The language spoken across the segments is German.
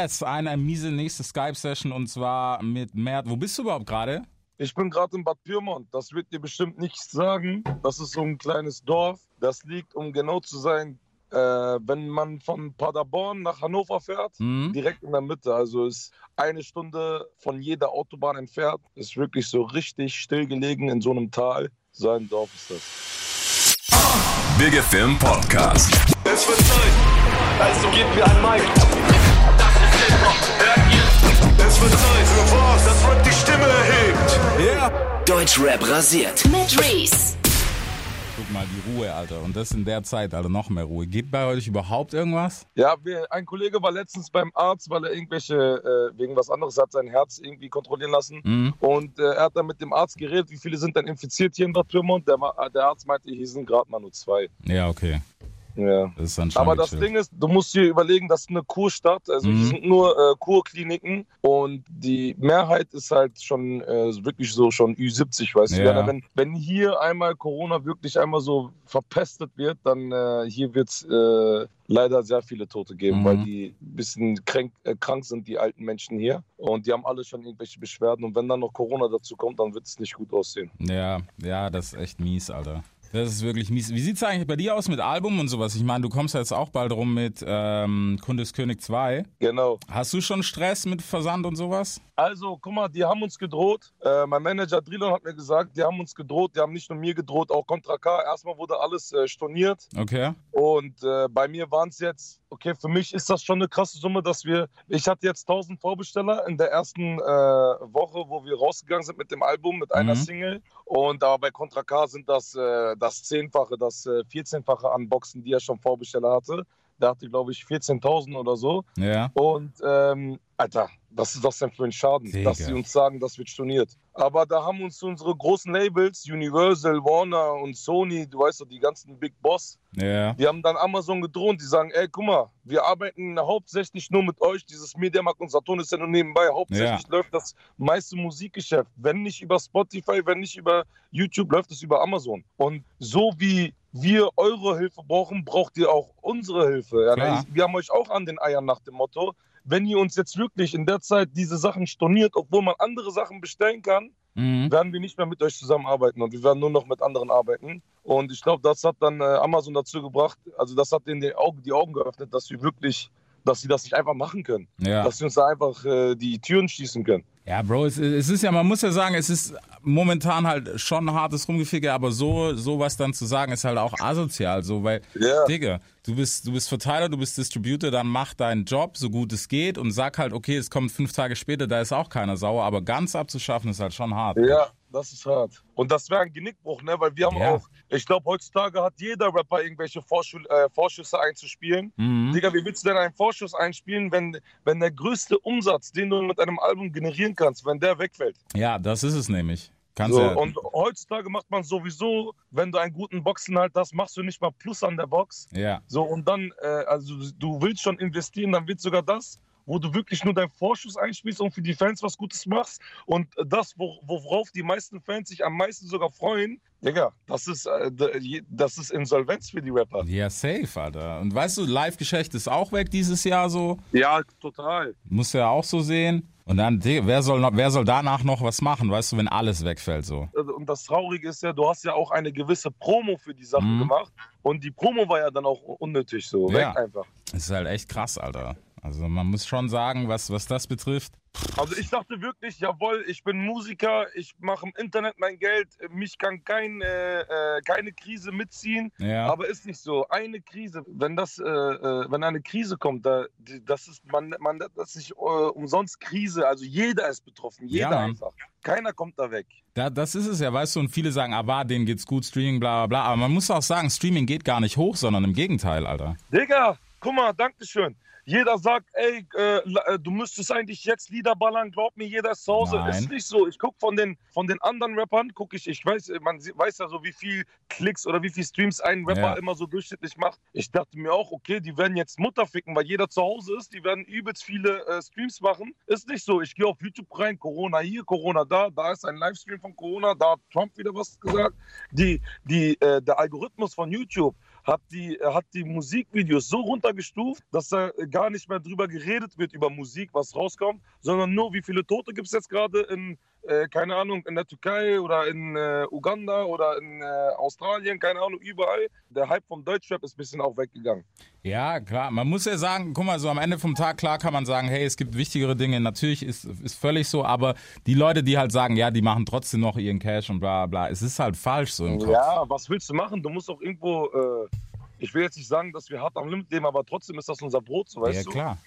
Yes, eine miese nächste Skype-Session und zwar mit Mert. Wo bist du überhaupt gerade? Ich bin gerade in Bad Pyrmont. Das wird dir bestimmt nichts sagen. Das ist so ein kleines Dorf. Das liegt, um genau zu sein, äh, wenn man von Paderborn nach Hannover fährt, Mhm. direkt in der Mitte. Also ist eine Stunde von jeder Autobahn entfernt. Ist wirklich so richtig stillgelegen in so einem Tal. So ein Dorf ist das. Big FM Podcast. Es wird Zeit, also gebt mir ein Mic. Wird Zeit für was, das Rap die Stimme erhebt. Deutschrap rasiert. Mit Reese. Guck mal, die Ruhe, Alter. Und das in der Zeit, Alter, noch mehr Ruhe. Geht bei euch überhaupt irgendwas? Ja, wir, ein Kollege war letztens beim Arzt, weil er irgendwelche, äh, wegen was anderes hat, sein Herz irgendwie kontrollieren lassen. Mhm. Und äh, er hat dann mit dem Arzt geredet, wie viele sind denn infiziert hier in Bad Pyrmont. Der, der Arzt meinte, hier sind gerade mal nur zwei. Ja, okay. Ja. Das Aber das. Ding ist, du musst dir überlegen, das ist eine Kurstadt, also Mhm. sind nur äh, Kurkliniken und die Mehrheit ist halt schon äh, wirklich so schon Ü70, weißt du. Ja. Ja, wenn, wenn hier einmal Corona wirklich einmal so verpestet wird, dann äh, hier wird es äh, leider sehr viele Tote geben, Mhm. weil die ein bisschen krank, äh, krank sind, die alten Menschen hier. Und die haben alle schon irgendwelche Beschwerden und wenn dann noch Corona dazu kommt, dann wird es nicht gut aussehen. Ja, ja, das ist echt mies, Alter. Das ist wirklich mies. Wie sieht's eigentlich bei dir aus mit Album und sowas? Ich meine, du kommst jetzt auch bald rum mit ähm, Kundeskönig 2. Genau. Hast du schon Stress mit Versand und sowas? Also, guck mal, die haben uns gedroht. Äh, mein Manager Drilon hat mir gesagt, die haben uns gedroht. Die haben nicht nur mir gedroht, auch Contra K. Erstmal wurde alles äh, storniert. Okay. Und äh, bei mir waren es jetzt, okay, für mich ist das schon eine krasse Summe, dass wir, ich hatte jetzt 1000 Vorbesteller in der ersten äh, Woche, wo wir rausgegangen sind mit dem Album, mit einer Mhm. Single. Und aber bei Contra K sind das äh, das Zehnfache, das äh, 14-fache an Boxen, die er schon Vorbesteller hatte. Der hatte, glaube ich, 14.000 oder so. Ja. Und, ähm, Alter, was ist das denn für ein Schaden, Digga. dass sie uns sagen, das wird storniert. Aber da haben uns unsere großen Labels, Universal, Warner und Sony, du weißt doch, die ganzen Big Boss, Ja. die haben dann Amazon gedroht. Die sagen, ey, guck mal, wir arbeiten hauptsächlich nur mit euch. Dieses Mediamarkt und Saturn ist ja nur nebenbei. Hauptsächlich läuft das meiste Musikgeschäft. Wenn nicht über Spotify, wenn nicht über YouTube, läuft es über Amazon. Und so wie wir eure Hilfe brauchen, braucht ihr auch unsere Hilfe. Ja, Klar. wir haben euch auch an den Eiern nach dem Motto, wenn ihr uns jetzt wirklich in der Zeit diese Sachen storniert, obwohl man andere Sachen bestellen kann, Mhm. werden wir nicht mehr mit euch zusammenarbeiten und wir werden nur noch mit anderen arbeiten. Und ich glaube, das hat dann äh, Amazon dazu gebracht, also das hat denen die Augen, die Augen geöffnet, dass wir wirklich, dass sie das nicht einfach machen können. Ja. Dass sie uns da einfach äh, die Türen schließen können. Ja, Bro, es, es ist ja, man muss ja sagen, es ist momentan halt schon ein hartes Rumgeficke, aber so sowas dann zu sagen, ist halt auch asozial, so, weil, Ja. Digga, du bist, du bist Verteiler, du bist Distributor, dann mach deinen Job so gut es geht und sag halt, okay, es kommt fünf Tage später, da ist auch keiner sauer, aber ganz abzuschaffen ist halt schon hart. Ja, das ist hart. Und das wäre ein Genickbruch, ne? Weil wir haben Ja. auch, ich glaube, heutzutage hat jeder Rapper irgendwelche Vorschul äh, Vorschüsse einzuspielen. Mhm. Digga, wie willst du denn einen Vorschuss einspielen, wenn, wenn der größte Umsatz, den du mit einem Album generieren kannst, wenn der wegfällt? Ja, das ist es nämlich. Kannst So, ja, und heutzutage macht man sowieso, wenn du einen guten Boxenhalt hast, machst du nicht mal Plus an der Box. ja, So, und dann, äh, also du willst schon investieren, dann wird sogar das, wo du wirklich nur deinen Vorschuss einspielst und für die Fans was Gutes machst. Und das, wo, worauf die meisten Fans sich am meisten sogar freuen, Digga, das ist, äh, das ist Insolvenz für die Rapper. ja, safe, Alter. Und weißt du, Live-Geschäft ist auch weg dieses Jahr so. Ja, total. Musst du ja auch so sehen. Und dann, wer soll, noch, wer soll danach noch was machen, weißt du, wenn alles wegfällt so? Und das Traurige ist ja, du hast ja auch eine gewisse Promo für die Sachen Mhm. gemacht. Und die Promo war ja dann auch unnötig so. Ja. Weg einfach. Das ist halt echt krass, Alter. Also man muss schon sagen, was, was das betrifft. Also ich dachte wirklich, jawohl, ich bin Musiker, ich mache im Internet mein Geld, mich kann kein, äh, äh, keine Krise mitziehen, Ja. aber ist nicht so. Eine Krise, wenn das, äh, äh, wenn eine Krise kommt, da, das ist, man, man das nicht äh, umsonst Krise, also jeder ist betroffen, jeder Ja, einfach. Keiner kommt da weg. Da, das ist es ja, weißt du, und viele sagen, ah, war, denen geht's gut, Streaming, bla bla bla. Aber man muss auch sagen, Streaming geht gar nicht hoch, sondern im Gegenteil, Alter. Digga, guck mal, Dankeschön. Jeder sagt, ey, äh, äh, du müsstest eigentlich jetzt Lieder ballern, glaub mir, jeder ist zu Hause. Nein. Ist nicht so. Ich guck von den, von den anderen Rappern, guck ich, ich weiß, man weiß ja so, wie viel Klicks oder wie viel Streams ein Rapper Ja. immer so durchschnittlich macht. Ich dachte mir auch, okay, die werden jetzt Mutter ficken, weil jeder zu Hause ist, die werden übelst viele äh, Streams machen. Ist nicht so. Ich gehe auf YouTube rein, Corona hier, Corona da, da ist ein Livestream von Corona, da hat Trump wieder was gesagt. Die, die, äh, der Algorithmus von YouTube hat die, hat die Musikvideos so runtergestuft, dass da gar nicht mehr drüber geredet wird über Musik, was rauskommt, sondern nur, wie viele Tote gibt es jetzt gerade in, äh, keine Ahnung, in der Türkei oder in äh, Uganda oder in äh, Australien, keine Ahnung, überall. Der Hype vom Deutschrap ist ein bisschen auch weggegangen. Ja, klar. Man muss ja sagen, guck mal, so am Ende vom Tag, klar kann man sagen, hey, es gibt wichtigere Dinge. Natürlich ist, ist völlig so, aber die Leute, die halt sagen, ja, die machen trotzdem noch ihren Cash und bla bla, es ist halt falsch so im Kopf. Ja, was willst du machen? Du musst auch irgendwo, äh, ich will jetzt nicht sagen, dass wir hart am Limit leben, aber trotzdem ist das unser Brot, so weißt Ja, du? klar.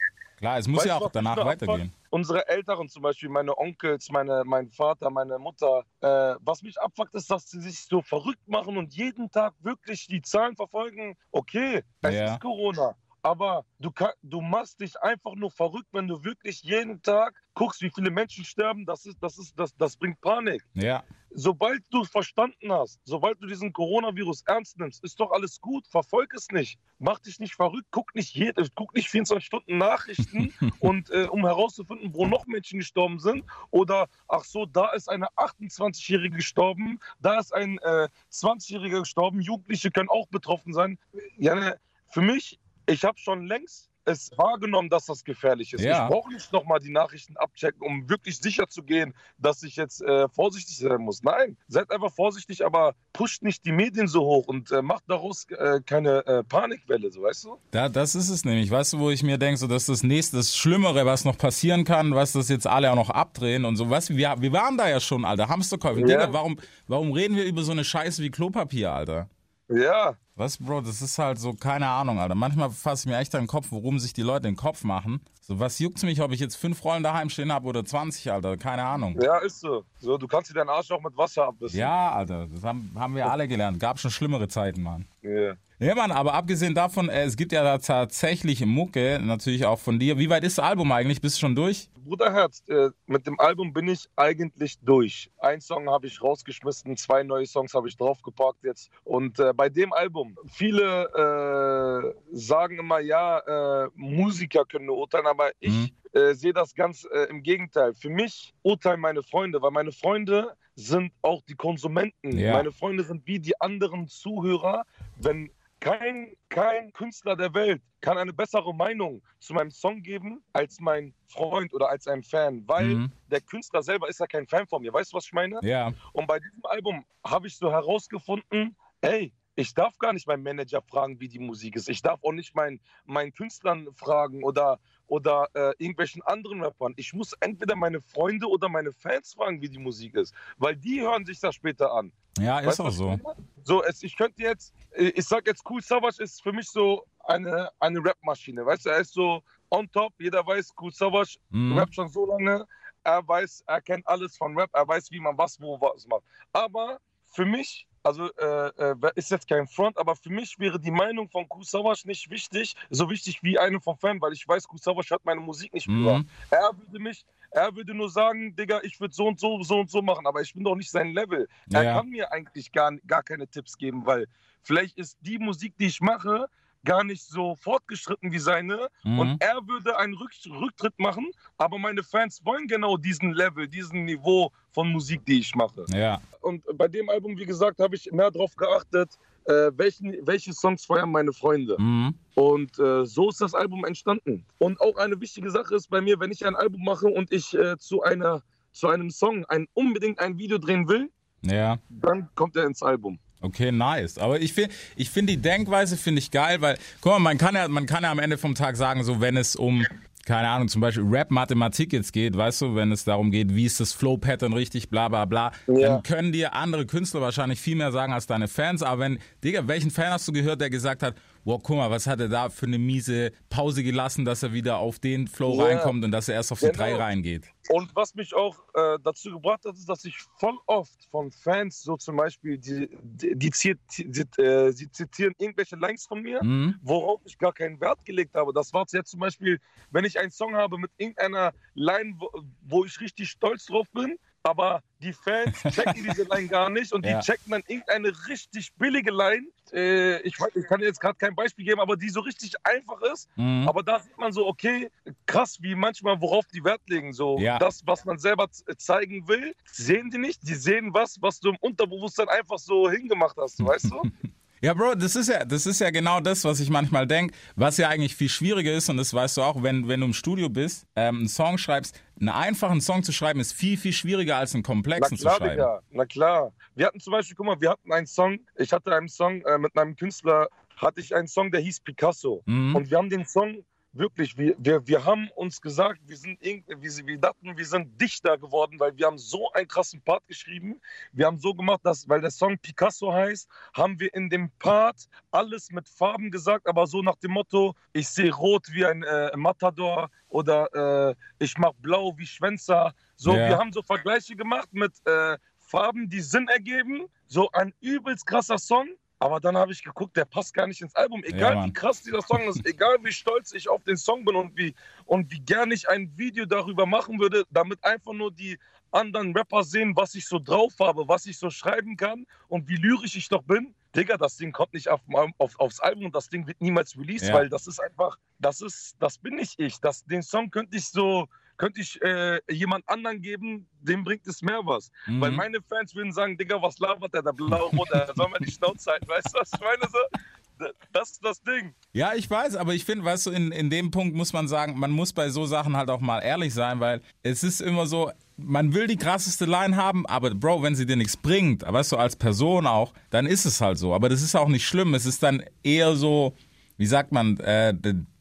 Klar, es muss Weißt ja auch danach weitergehen. Unsere Älteren zum Beispiel, meine Onkels, meine, mein Vater, meine Mutter. Äh, was mich abfuckt, ist, dass sie sich so verrückt machen und jeden Tag wirklich die Zahlen verfolgen. Okay, es Ja. ist Corona. Aber du, kann, du machst dich einfach nur verrückt, wenn du wirklich jeden Tag guckst, wie viele Menschen sterben. Das, ist, das, ist, das, das bringt Panik. Ja, Sobald du verstanden hast, sobald du diesen Coronavirus ernst nimmst, ist doch alles gut. Verfolg es nicht. Mach dich nicht verrückt. Guck nicht, jede, guck nicht 24 Stunden Nachrichten und äh, um herauszufinden, wo noch Menschen gestorben sind. Oder ach so, da ist eine 28-Jährige gestorben, da ist ein äh, 20-Jähriger gestorben. Jugendliche können auch betroffen sein. Ja, ne, für mich, ich habe schon längst es wahrgenommen, dass das gefährlich ist. Ja. Ich brauche nicht nochmal die Nachrichten abchecken, um wirklich sicher zu gehen, dass ich jetzt äh, vorsichtig sein muss. Nein, seid einfach vorsichtig, aber pusht nicht die Medien so hoch und äh, macht daraus äh, keine äh, Panikwelle, so weißt du? da, das ist es nämlich. Weißt du, wo ich mir denke, so, dass das nächste, das Schlimmere, was noch passieren kann, was das jetzt alle auch noch abdrehen und so. Weißt du, wir, wir waren da ja schon, Alter. Hamsterkäufe. Ja. Digga, warum, warum reden wir über so eine Scheiße wie Klopapier, Alter? Ja, Was, Bro, das ist halt so, keine Ahnung, Alter. Manchmal fasse ich mir echt an den Kopf, worum sich die Leute den Kopf machen. So, was juckt's mich, ob ich jetzt fünf Rollen daheim stehen habe oder 20, Alter? Keine Ahnung. ja, ist so. So, du kannst dir deinen Arsch auch mit Wasser abwischen. Ja, Alter, das haben, haben wir alle gelernt. Gab schon schlimmere Zeiten, Mann. Ja. Ja, Mann, aber abgesehen davon, äh, es gibt ja da tatsächlich Mucke, natürlich auch von dir. Wie weit ist das Album eigentlich? Bist du schon durch? Bruderherz, äh, mit dem Album bin ich eigentlich durch. Ein Song habe ich rausgeschmissen, zwei neue Songs habe ich draufgepackt jetzt. Und äh, bei dem Album, viele äh, sagen immer, ja, äh, Musiker können nur urteilen, aber ich Mhm. äh, sehe das ganz äh, im Gegenteil. Für mich urteilen meine Freunde, weil meine Freunde sind auch die Konsumenten. Ja. Meine Freunde sind wie die anderen Zuhörer. Wenn kein, kein Künstler der Welt kann eine bessere Meinung zu meinem Song geben als mein Freund oder als ein Fan, weil Mhm. der Künstler selber ist ja kein Fan von mir. Weißt du, was ich meine? Ja. Und bei diesem Album habe ich so herausgefunden, ey, ich darf gar nicht meinen Manager fragen, wie die Musik ist. Ich darf auch nicht meinen, meinen Künstlern fragen oder, oder äh, irgendwelchen anderen Rappern. Ich muss entweder meine Freunde oder meine Fans fragen, wie die Musik ist. Weil die hören sich das später an. Ja, ist Weißt auch so. So, es, ich könnte jetzt, äh, ich sag jetzt, Cool Savage ist für mich so eine, eine Rap-Maschine. Weißt du, er ist so on top. Jeder weiß, Cool Savage Mhm. rappt schon so lange. Er weiß, er kennt alles von Rap. Er weiß, wie man was, wo, was macht. Aber für mich, also äh, äh, ist jetzt kein Front, aber für mich wäre die Meinung von Savage nicht wichtig, so wichtig wie eine vom Fan, weil ich weiß, Savage hört meine Musik nicht. Mhm. Er würde mich, er würde nur sagen, Digga, ich würde so und so, so und so machen, aber ich bin doch nicht sein Level. Er Ja. kann mir eigentlich gar, gar keine Tipps geben, weil vielleicht ist die Musik, die ich mache, gar nicht so fortgeschritten wie seine. Mhm. Und er würde einen Rück Rücktritt machen, aber meine Fans wollen genau diesen Level, diesen Niveau von Musik, die ich mache. Ja. Und bei dem Album, wie gesagt, habe ich mehr darauf geachtet, äh, welchen, welche Songs feiern meine Freunde. Mhm. Und äh, so ist das Album entstanden. Und auch eine wichtige Sache ist bei mir, wenn ich ein Album mache und ich äh, zu, einer, zu einem Song ein, unbedingt ein Video drehen will, Ja. dann kommt er ins Album. Okay, nice. Aber ich finde, ich finde die Denkweise finde ich geil, weil, guck mal, man kann ja, man kann ja am Ende vom Tag sagen, so wenn es um, keine Ahnung, zum Beispiel Rap-Mathematik jetzt geht, weißt du, wenn es darum geht, wie ist das Flow-Pattern richtig, bla bla bla, Ja. dann können dir andere Künstler wahrscheinlich viel mehr sagen als deine Fans. Aber wenn, Digga, welchen Fan hast du gehört, der gesagt hat, wow, guck mal, was hat er da für eine miese Pause gelassen, dass er wieder auf den Flow Ja. reinkommt und dass er erst auf die Genau. drei reingeht? Und was mich auch äh, dazu gebracht hat, ist, dass ich voll oft von Fans, so zum Beispiel, die, die, die, die, äh, sie zitieren irgendwelche Lines von mir, Mhm. worauf ich gar keinen Wert gelegt habe. Das war jetzt zum Beispiel, wenn ich einen Song habe mit irgendeiner Line, wo, wo ich richtig stolz drauf bin, aber die Fans checken diese Line gar nicht und Ja. die checken dann irgendeine richtig billige Line. Äh, ich, ich kann jetzt gerade kein Beispiel geben, aber die so richtig einfach ist. Mhm. Aber da sieht man so, okay, krass, wie manchmal, worauf die Wert legen. So, Ja. das, was man selber zeigen will, sehen die nicht. Die sehen was, was du im Unterbewusstsein einfach so hingemacht hast, weißt du? Ja, Bro, das ist ja, das ist ja genau das, was ich manchmal denke, was ja eigentlich viel schwieriger ist, und das weißt du auch, wenn, wenn du im Studio bist, ähm, einen Song schreibst, einen einfachen Song zu schreiben, ist viel, viel schwieriger als einen komplexen klar, zu schreiben. Digga. Na klar. Wir hatten zum Beispiel, guck mal, wir hatten einen Song, ich hatte einen Song äh, mit einem Künstler, hatte ich einen Song, der hieß Picasso. Mhm. Und wir haben den Song wirklich, wir, wir, wir haben uns gesagt, wir sind irgendwie, wir, wir dachten, wir sind Dichter geworden, weil wir haben so einen krassen Part geschrieben. Wir haben so gemacht, dass, weil der Song Picasso heißt, haben wir in dem Part alles mit Farben gesagt, aber so nach dem Motto, ich sehe rot wie ein äh, Matador oder äh, ich mach blau wie Schwänzer. So, Ja. wir haben so Vergleiche gemacht mit äh, Farben, die Sinn ergeben. So ein übelst krasser Song. Aber dann habe ich geguckt, der passt gar nicht ins Album. Egal Mann. wie krass dieser Song ist, egal wie stolz ich auf den Song bin und wie, und wie gern ich ein Video darüber machen würde, damit einfach nur die anderen Rapper sehen, was ich so drauf habe, was ich so schreiben kann und wie lyrisch ich doch bin. Digga, das Ding kommt nicht auf, auf, aufs Album und das Ding wird niemals released, Ja. weil das ist einfach, das ist, das bin nicht ich. Das, den Song könnte ich so, könnte ich äh, jemand anderen geben, dem bringt es mehr was. Mhm. Weil meine Fans würden sagen, Digga, was labert der da blau-rot, der soll mal die Schnauze halten, weißt du, was ich meine? So, das ist das Ding. Ja, ich weiß, aber ich finde, weißt du, in, in dem Punkt muss man sagen, man muss bei so Sachen halt auch mal ehrlich sein, weil es ist immer so, man will die krasseste Line haben, aber Bro, wenn sie dir nichts bringt, weißt du, als Person auch, dann ist es halt so. Aber das ist auch nicht schlimm. Es ist dann eher so, wie sagt man, äh,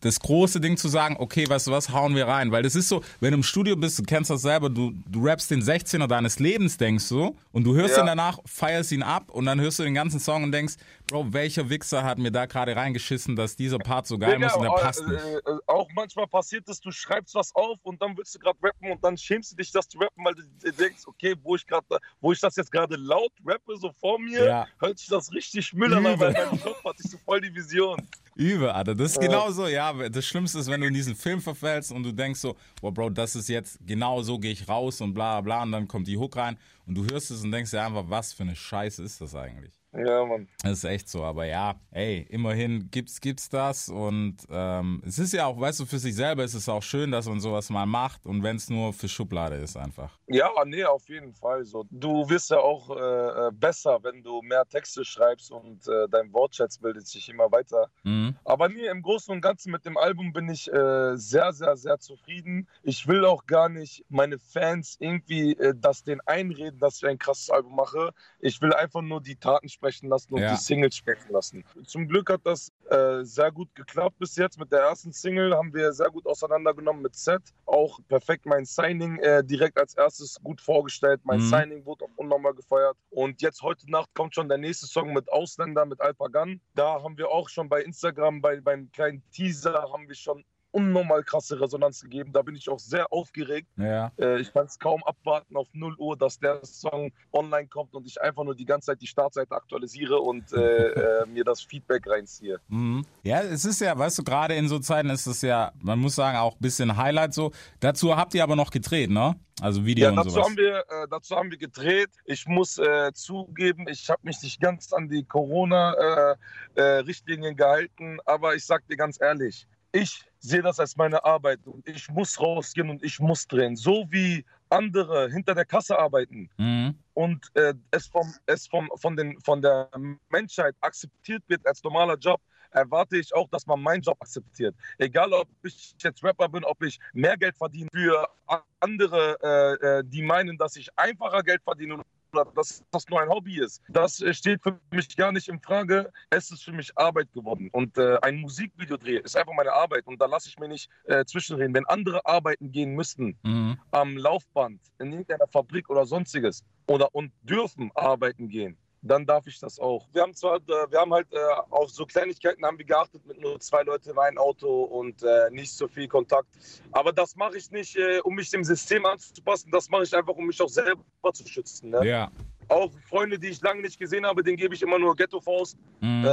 das große Ding zu sagen, okay, weißt du was, hauen wir rein. Weil das ist so, wenn du im Studio bist, du kennst das selber, du, du rappst den 16er deines Lebens, denkst du, und du hörst Ja. ihn danach, feierst ihn ab und dann hörst du den ganzen Song und denkst, Bro, welcher Wichser hat mir da gerade reingeschissen, dass dieser Part so geil Digga, muss und der äh, passt nicht. äh, äh, auch manchmal passiert es, du schreibst was auf und dann willst du gerade rappen und dann schämst du dich, das zu rappen, weil du denkst, okay, wo ich gerade, wo ich das jetzt gerade laut rappe, so vor mir, Ja. hört sich das richtig Müll an, aber in meinem Kopf hatte ich so voll die Vision. Übel, Alter. Das ist genauso, ja. Das Schlimmste ist, wenn du in diesen Film verfällst und du denkst so, boah, Bro, das ist jetzt, genau so gehe ich raus und bla bla und dann kommt die Hook rein und du hörst es und denkst dir einfach, was für eine Scheiße ist das eigentlich? Ja, Mann. Das ist echt so, aber ja, ey, immerhin gibt's, gibt's das und ähm, es ist ja auch, weißt du, für sich selber ist es auch schön, dass man sowas mal macht und wenn es nur für Schublade ist einfach. Ja, nee, auf jeden Fall. So. Du wirst ja auch äh, äh, besser, wenn du mehr Texte schreibst und äh, dein Wortschatz bildet sich immer weiter. Mhm. Aber nee, im Großen und Ganzen mit dem Album bin ich äh, sehr, sehr, sehr zufrieden. Ich will auch gar nicht meine Fans irgendwie äh, das denen einreden, dass ich ein krasses Album mache. Ich will einfach nur die Taten sprechen lassen und Ja. die Singles sprechen lassen. Zum Glück hat das äh, sehr gut geklappt bis jetzt. Mit der ersten Single haben wir sehr gut auseinandergenommen mit Set. Auch perfekt mein Signing äh, direkt als erstes gut vorgestellt. Mein Mhm. Signing wurde auch unnormal gefeiert. Und jetzt heute Nacht kommt schon der nächste Song mit Ausländer, mit Alpagan. Da haben wir auch schon bei Instagram, bei, beim kleinen Teaser, haben wir schon unnormal krasse Resonanz gegeben. Da bin ich auch sehr aufgeregt. Ja. Äh, ich kann es kaum abwarten auf 0 Uhr, dass der Song online kommt und ich einfach nur die ganze Zeit die Startseite aktualisiere und äh, äh, mir das Feedback reinziehe. Mhm. Ja, es ist ja, weißt du, gerade in so Zeiten ist es ja, man muss sagen, auch ein bisschen Highlight so. Dazu habt ihr aber noch gedreht, ne? Also Video Ja, und dazu sowas. haben, wir, äh, dazu haben wir gedreht. Ich muss äh, zugeben, ich habe mich nicht ganz an die Corona-Richtlinien gehalten, aber ich sag dir ganz ehrlich, ich sehe das als meine Arbeit und ich muss rausgehen und ich muss drehen. So wie andere hinter der Kasse arbeiten Mhm. und äh, es, vom, es vom, von, den, von der Menschheit akzeptiert wird als normaler Job, erwarte ich auch, dass man meinen Job akzeptiert. Egal, ob ich jetzt Rapper bin, ob ich mehr Geld verdiene für andere, äh, äh, die meinen, dass ich einfacher Geld verdiene dass das nur ein Hobby ist. Das äh, steht für mich gar nicht in Frage. Es ist für mich Arbeit geworden. Und äh, ein Musikvideo drehen ist einfach meine Arbeit. Und da lasse ich mir nicht äh, zwischenreden. Wenn andere arbeiten gehen müssten, Mhm. am Laufband, in irgendeiner Fabrik oder sonstiges oder und dürfen arbeiten gehen, dann darf ich das auch. Wir haben zwar, äh, wir haben halt äh, auf so Kleinigkeiten haben wir geachtet mit nur zwei Leuten in einem Auto und äh, nicht so viel Kontakt. Aber das mache ich nicht, um mich dem System anzupassen. Das mache ich einfach, um mich auch selber zu schützen. Ne? Ja. Auch Freunde, die ich lange nicht gesehen habe, denen gebe ich immer nur Ghetto-Faust. Mhm.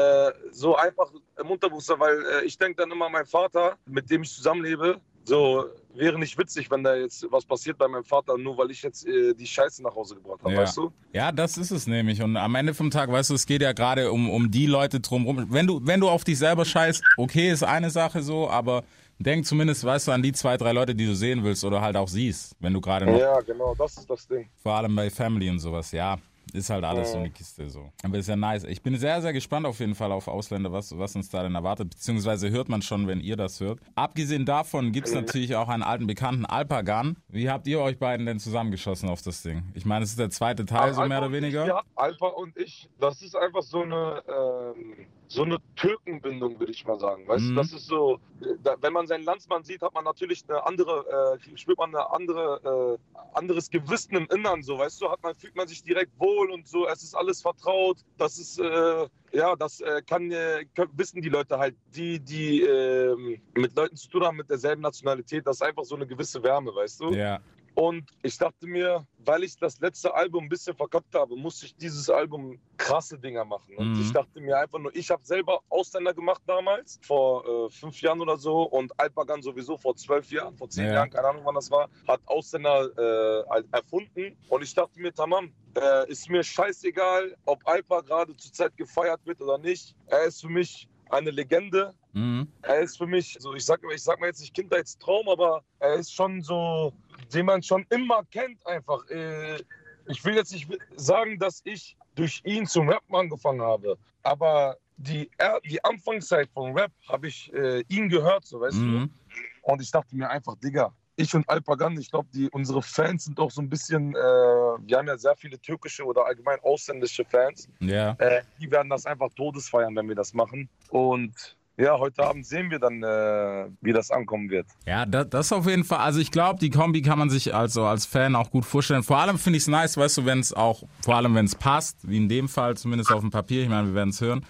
So einfach im Unterbewusstsein, weil ich denke dann immer an meinen Vater, mit dem ich zusammenlebe. So wäre nicht witzig, wenn da jetzt was passiert bei meinem Vater, nur weil ich jetzt äh, die Scheiße nach Hause gebracht habe, Ja. weißt du? Ja, das ist es nämlich. Und am Ende vom Tag, weißt du, es geht ja gerade um, um die Leute drumherum. Wenn du, wenn du auf dich selber scheißt, okay, ist eine Sache so, aber denk zumindest, weißt du, an die zwei, drei Leute, die du sehen willst oder halt auch siehst, wenn du gerade noch, Ja, genau, das ist das Ding. vor allem bei Family und sowas, ja. Ist halt alles so eine Kiste so. Aber ist ja nice. Ich bin sehr, sehr gespannt auf jeden Fall auf Ausländer, was, was uns da denn erwartet, beziehungsweise hört man schon, wenn ihr das hört. Abgesehen davon gibt es natürlich auch einen alten Bekannten, Alpagan. Wie habt ihr euch beiden denn zusammengeschossen auf das Ding? Ich meine, es ist der zweite Teil, so Alpha mehr oder weniger. Ich, ja, Alpha und ich, das ist einfach so eine, ähm, so eine Türkenbindung, würde ich mal sagen. Weißt Mhm. du, das ist so, da, wenn man seinen Landsmann sieht, hat man natürlich eine andere, äh, spürt man eine andere, äh, anderes Gewissen im Innern, so, weißt du, hat man, fühlt man sich direkt wohl und so, es ist alles vertraut, das ist, äh, ja, das äh, kann, äh, können, wissen die Leute halt, die, die ähm, mit Leuten zu tun haben mit derselben Nationalität, das ist einfach so eine gewisse Wärme, weißt du? Ja. Und ich dachte mir, weil ich das letzte Album ein bisschen verkackt habe, musste ich dieses Album krasse Dinger machen. Und Mhm. ich dachte mir einfach nur, ich habe selber Ausländer gemacht damals, vor äh, fünf Jahren oder so. Und Alpagan sowieso vor zwölf Jahren, vor zehn Ja. Jahren, keine Ahnung wann das war, hat Ausländer äh, halt erfunden. Und ich dachte mir, tamam, äh, ist mir scheißegal, ob Alpa gerade zurzeit gefeiert wird oder nicht. Er ist für mich eine Legende. Mhm. Er ist für mich, so ich sag, ich sag mal jetzt nicht Kindheitstraum, aber er ist schon so, den man schon immer kennt einfach. Äh, Ich will jetzt nicht sagen, dass ich durch ihn zum Rappen angefangen habe, aber die, die Anfangszeit von Rap habe ich äh, ihn gehört, so weißt Mhm. du. Und ich dachte mir einfach, Digga, ich und Alpagan, ich glaube, die unsere Fans sind auch so ein bisschen, äh, wir haben ja sehr viele türkische oder allgemein ausländische Fans. Ja. Äh, die werden das einfach todesfeiern, wenn wir das machen. Und ja, heute Abend sehen wir dann, äh, wie das ankommen wird. Ja, das, das auf jeden Fall. Also ich glaube, die Kombi kann man sich also als Fan auch gut vorstellen. Vor allem finde ich es nice, weißt du, wenn es auch, vor allem wenn es passt, wie in dem Fall zumindest auf dem Papier, ich meine, wir werden es hören,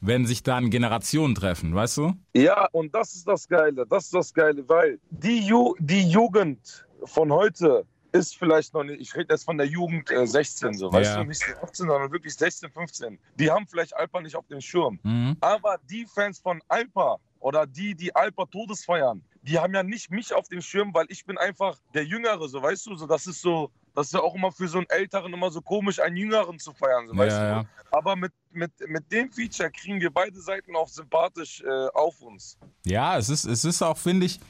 wenn sich dann Generationen treffen, weißt du? Ja, und das ist das Geile, das ist das Geile, weil die, Ju die Jugend von heute ist vielleicht noch nicht, ich rede jetzt von der Jugend äh, 16, so, weißt Ja. du, nicht 18, sondern wirklich 16, 15. Die haben vielleicht Alpa nicht auf dem Schirm. Mhm. Aber die Fans von Alpa oder die, die Alpa Todes feiern, die haben ja nicht mich auf dem Schirm, weil ich bin einfach der Jüngere, so weißt du, so das ist so, das ist ja auch immer für so einen Älteren immer so komisch, einen Jüngeren zu feiern, so weißt Ja, du. ja. Aber mit, mit, mit dem Feature kriegen wir beide Seiten auch sympathisch äh, auf uns. Ja, es ist, es ist auch, finde ich,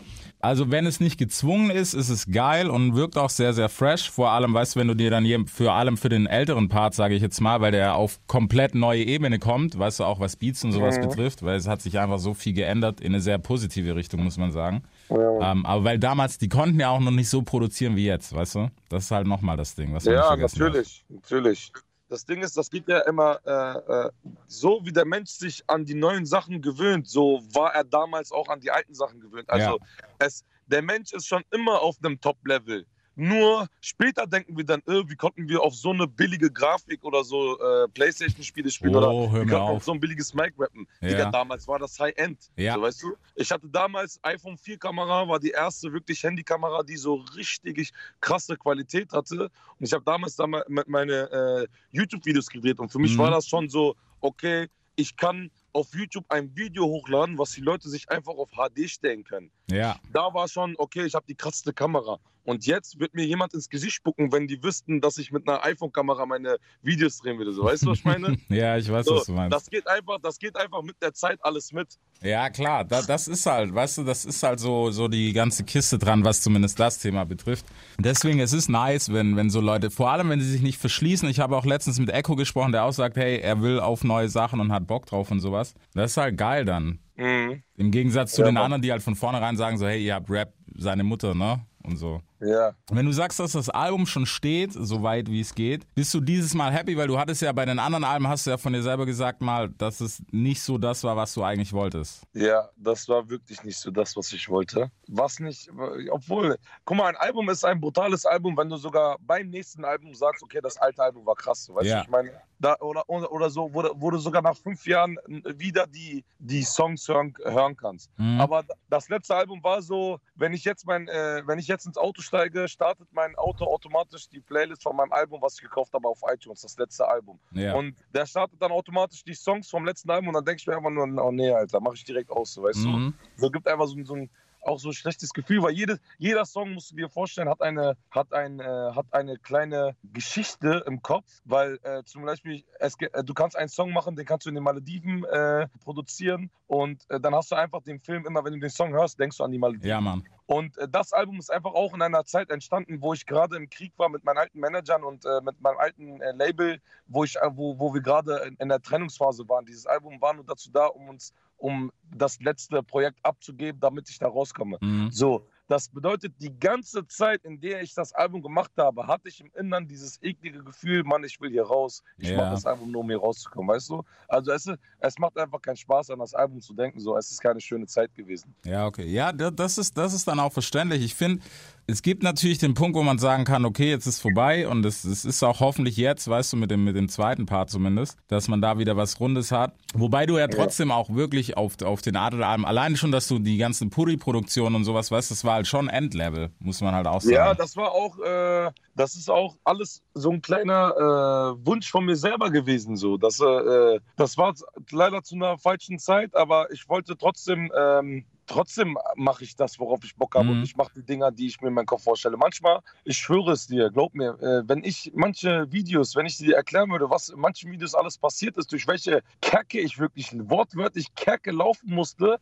also wenn es nicht gezwungen ist, ist es geil und wirkt auch sehr, sehr fresh. Vor allem, weißt du, wenn du dir dann je- für allem für den älteren Part, sage ich jetzt mal, weil der auf komplett neue Ebene kommt, weißt du, auch was Beats und sowas betrifft, weil es hat sich einfach so viel geändert in eine sehr positive Richtung, muss man sagen. Ähm, aber weil damals, die konnten ja auch noch nicht so produzieren wie jetzt, weißt du? Das ist halt nochmal das Ding, was man Ja, vergessen darf. natürlich, natürlich. Das Ding ist, das geht ja immer äh, äh, so, wie der Mensch sich an die neuen Sachen gewöhnt, so war er damals auch an die alten Sachen gewöhnt. Also es, der Mensch ist schon immer auf einem Top-Level. Nur später denken wir dann, äh, wie konnten wir auf so eine billige Grafik oder so äh, Playstation-Spiele spielen Oh, oder hör wie konnten auf. auf so ein billiges Mic rappen. Ja. Digga, damals war das High-End. Ja. So, weißt du? Ich hatte damals iPhone 4 Kamera, war die erste wirklich Handykamera, die so richtig krasse Qualität hatte. Und ich habe damals da me- meine äh, YouTube-Videos gedreht. Und für mich Mhm. war das schon so, okay, ich kann auf YouTube ein Video hochladen, was die Leute sich einfach auf HD stellen können. Ja, Da war schon, okay, ich habe die krasseste Kamera. Und jetzt wird mir jemand ins Gesicht spucken, wenn die wüssten, dass ich mit einer iPhone-Kamera meine Videos drehen würde. So, weißt du, was ich meine? ja, ich weiß, So, was du meinst. das geht einfach, das geht einfach mit der Zeit alles mit. Ja, klar, da, das ist halt, weißt du, das ist halt so, so die ganze Kiste dran, was zumindest das Thema betrifft. Deswegen, es ist nice, wenn, wenn so Leute, vor allem, wenn sie sich nicht verschließen. Ich habe auch letztens mit Echo gesprochen, der auch sagt, hey, er will auf neue Sachen und hat Bock drauf und sowas. Das ist halt geil dann. Mhm. Im Gegensatz zu Ja, den anderen, die halt von vornherein sagen so, hey, ihr habt Rap, seine Mutter, ne? Und so. Ja. Wenn du sagst, dass das Album schon steht, so weit wie es geht, bist du dieses Mal happy, weil du hattest ja bei den anderen Alben, hast du ja von dir selber gesagt mal, dass es nicht so das war, was du eigentlich wolltest. Ja, das war wirklich nicht so das, was ich wollte. Was nicht, obwohl, guck mal, ein Album ist ein brutales Album, wenn du sogar beim nächsten Album sagst, okay, das alte Album war krass, weißt Ja. du, ich meine, da, oder, oder, so, wo, du- wo du sogar nach fünf Jahren wieder die, die Songs hören, hören kannst. Mhm. Aber das letzte Album war so, wenn ich jetzt mein, äh, wenn ich jetzt ins Auto steige, startet mein Auto automatisch die Playlist von meinem Album, was ich gekauft habe auf iTunes, das letzte Album. Ja. Und der startet dann automatisch die Songs vom letzten Album und dann denke ich mir einfach nur, oh nee, Alter, mach ich direkt aus, weißt Mhm. du? So gibt einfach so, so ein auch so ein schlechtes Gefühl, weil jede, jeder Song, musst du dir vorstellen, hat eine, hat ein, äh, hat eine kleine Geschichte im Kopf, weil äh, zum Beispiel, es, äh, du kannst einen Song machen, den kannst du in den Malediven äh, produzieren und äh, dann hast du einfach den Film, immer wenn du den Song hörst, denkst du an die Malediven. Ja, Mann. Und äh, das Album ist einfach auch in einer Zeit entstanden, wo ich gerade im Krieg war mit meinen alten Managern und mit meinem alten Label, wo, ich, wo, wo wir gerade in, in, der Trennungsphase waren. Dieses Album war nur dazu da, um uns, um das letzte Projekt abzugeben, damit ich da rauskomme. Mhm. So, das bedeutet, die ganze Zeit, in der ich das Album gemacht habe, hatte ich im Innern dieses eklige Gefühl, Mann, ich will hier raus. Ich ja. mache das Album nur, um hier rauszukommen, weißt du? Also es, es macht einfach keinen Spaß, an das Album zu denken. So, es ist keine schöne Zeit gewesen. Ja, okay. Ja, das ist, das ist dann auch verständlich. Ich finde, es gibt natürlich den Punkt, wo man sagen kann, okay, jetzt ist vorbei und es, es ist auch hoffentlich jetzt, weißt du, mit dem, mit dem zweiten Part zumindest, dass man da wieder was Rundes hat. Wobei du ja trotzdem ja. auch wirklich auf, auf den Adel-Alben, alleine schon, dass du die ganzen Puri-Produktionen und sowas, weißt, das war halt schon Endlevel, muss man halt auch sagen. Ja, das war auch, äh, das ist auch alles so ein kleiner äh, Wunsch von mir selber gewesen, so. Das, äh, das war leider zu einer falschen Zeit, aber ich wollte trotzdem, ähm, trotzdem mache ich das, worauf ich Bock habe. Mhm. Und ich mache die Dinger, die ich mir in meinem Kopf vorstelle. Manchmal, ich schwöre es dir, glaub mir, äh, wenn ich manche Videos, wenn ich dir erklären würde, was in manchen Videos alles passiert ist, durch welche Kerke ich wirklich wortwörtlich Kerke laufen musste,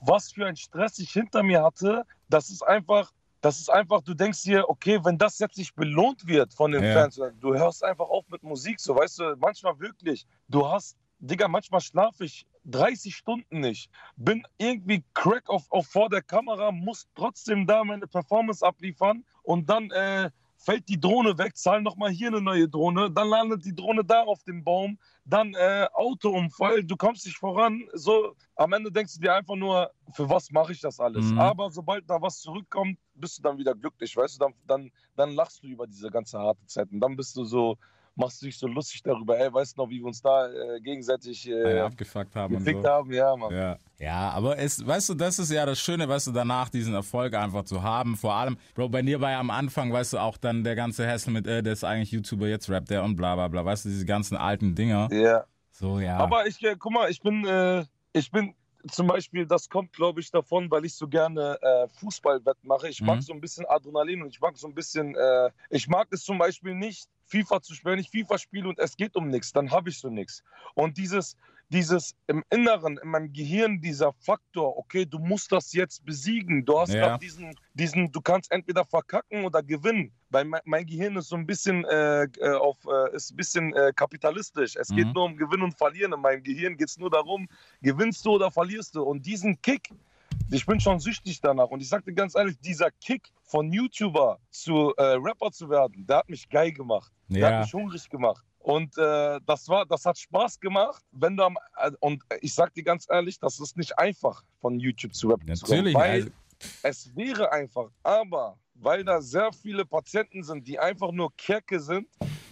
was für ein Stress ich hinter mir hatte, das ist einfach. Das ist einfach, du denkst dir, okay, wenn das jetzt nicht belohnt wird von den ja. Fans, du hörst einfach auf mit Musik, so weißt du, manchmal wirklich, du hast Digga, manchmal schlafe ich 30 Stunden nicht. Bin irgendwie crack auf, auf vor der Kamera, muss trotzdem da meine Performance abliefern und dann äh, fällt die Drohne weg, zahl nochmal hier eine neue Drohne, dann landet die Drohne da auf dem Baum, dann äh, Autounfall, du kommst nicht voran. So, am Ende denkst du dir einfach nur, für was mache ich das alles? Mhm. Aber sobald da was zurückkommt, bist du dann wieder glücklich, weißt du, dann, dann, dann lachst du über diese ganze harte Zeit und dann bist du so, machst du dich so lustig darüber, ey, weißt du noch, wie wir uns da äh, gegenseitig äh, ja, abgefuckt haben gefickt und so. haben, ja, Mann. Ja. ja, aber es, weißt du, das ist ja das Schöne, weißt du, danach diesen Erfolg einfach zu haben. Vor allem, Bro, bei dir war ja am Anfang, weißt du, auch dann der ganze Hassel mit, äh, der ist eigentlich YouTuber, jetzt rappt der und bla bla bla, weißt du, diese ganzen alten Dinger. Ja. So, ja. Aber ich, äh, guck mal, ich bin, äh, ich bin zum Beispiel, das kommt, glaube ich, davon, weil ich so gerne äh, Fußballwett mache. Ich mag mhm. so ein bisschen Adrenalin und ich mag so ein bisschen, äh, ich mag es zum Beispiel nicht, FIFA zu spielen, wenn ich FIFA spiele und es geht um nichts, dann habe ich so nichts. Und dieses, dieses im Inneren, in meinem Gehirn, dieser Faktor, okay, du musst das jetzt besiegen. Du hast ja. diesen, diesen, du kannst entweder verkacken oder gewinnen. Weil mein, mein Gehirn ist so ein bisschen äh, äh auf, äh, ist ein bisschen äh, kapitalistisch. Es mhm. geht nur um Gewinnen und Verlieren. In meinem Gehirn geht es nur darum, gewinnst du oder verlierst du. Und diesen Kick, ich bin schon süchtig danach. Und ich sagte ganz ehrlich, dieser Kick von YouTuber zu äh, Rapper zu werden, der hat mich geil gemacht. Der ja. hat mich hungrig gemacht. Und äh, das war, das hat Spaß gemacht, wenn du am, äh, und ich sag dir ganz ehrlich, das ist nicht einfach von YouTube zu rappen. Natürlich, weil also es wäre einfach, aber weil da sehr viele Patienten sind, die einfach nur Kerke sind,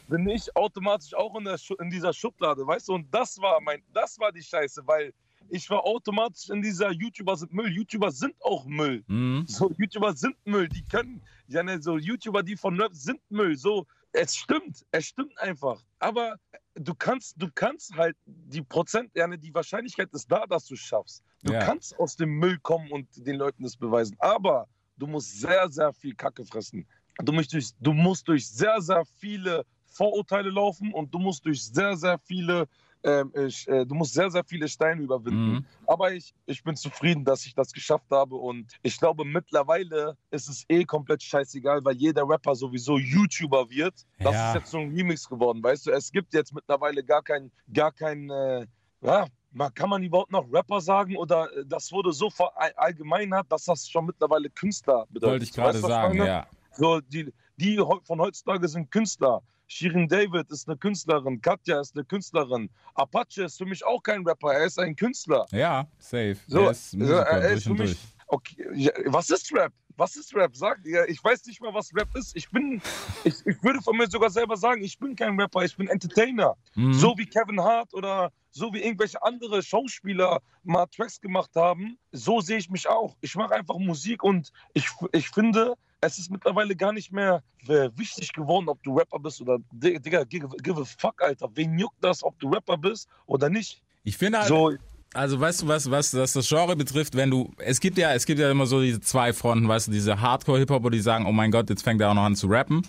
bin ich automatisch auch in, der, in dieser Schublade, weißt du? Und das war mein, das war die Scheiße, weil ich war automatisch in dieser YouTuber sind Müll. YouTuber sind auch Müll. Mhm. So, YouTuber sind Müll. Die können, ja, ne, so YouTuber, die von Nerf sind Müll. So, es stimmt, es stimmt einfach. Aber du kannst, du kannst halt die Prozent, ja, ne, die Wahrscheinlichkeit ist da, dass du es schaffst. Du ja. kannst aus dem Müll kommen und den Leuten das beweisen. Aber du musst sehr, sehr viel Kacke fressen. Du musst durch, du musst durch sehr, sehr viele Vorurteile laufen und du musst durch sehr, sehr viele ähm, ich, äh, du musst sehr, sehr viele Steine überwinden. Mhm. Aber ich, ich bin zufrieden, dass ich das geschafft habe. Und ich glaube, mittlerweile ist es eh komplett scheißegal, weil jeder Rapper sowieso YouTuber wird. Das ja. ist jetzt so ein Remix geworden, weißt du? Es gibt jetzt mittlerweile gar kein, gar kein, äh, ja, kann man überhaupt noch Rapper sagen oder äh, das wurde so verallgemeinert, dass das schon mittlerweile Künstler bedeutet. Wollte ich gerade sagen, ja. So, die, die von heutzutage sind Künstler. Shirin David ist eine Künstlerin, Katja ist eine Künstlerin, Apache ist für mich auch kein Rapper, er ist ein Künstler. Ja, safe. So, er ist, Musiker, er ist für mich. Okay, ja, was ist Rap? Was ist Rap? Sag, ja, ich weiß nicht mal, was Rap ist. Ich bin, ich, ich würde von mir sogar selber sagen, ich bin kein Rapper, ich bin Entertainer. Mhm. So wie Kevin Hart oder so wie irgendwelche andere Schauspieler mal Tracks gemacht haben, so sehe ich mich auch. Ich mache einfach Musik und ich, ich finde, es ist mittlerweile gar nicht mehr äh, wichtig geworden, ob du Rapper bist oder Digga, give, give a fuck, Alter. Wen juckt das, ob du Rapper bist oder nicht? Ich finde halt, so, Also weißt du was, was das, das Genre betrifft, wenn du, es gibt ja, es gibt ja immer so diese zwei Fronten, weißt du, diese Hardcore-Hip-Hopper, die sagen, oh mein Gott, jetzt fängt er auch noch an zu rappen.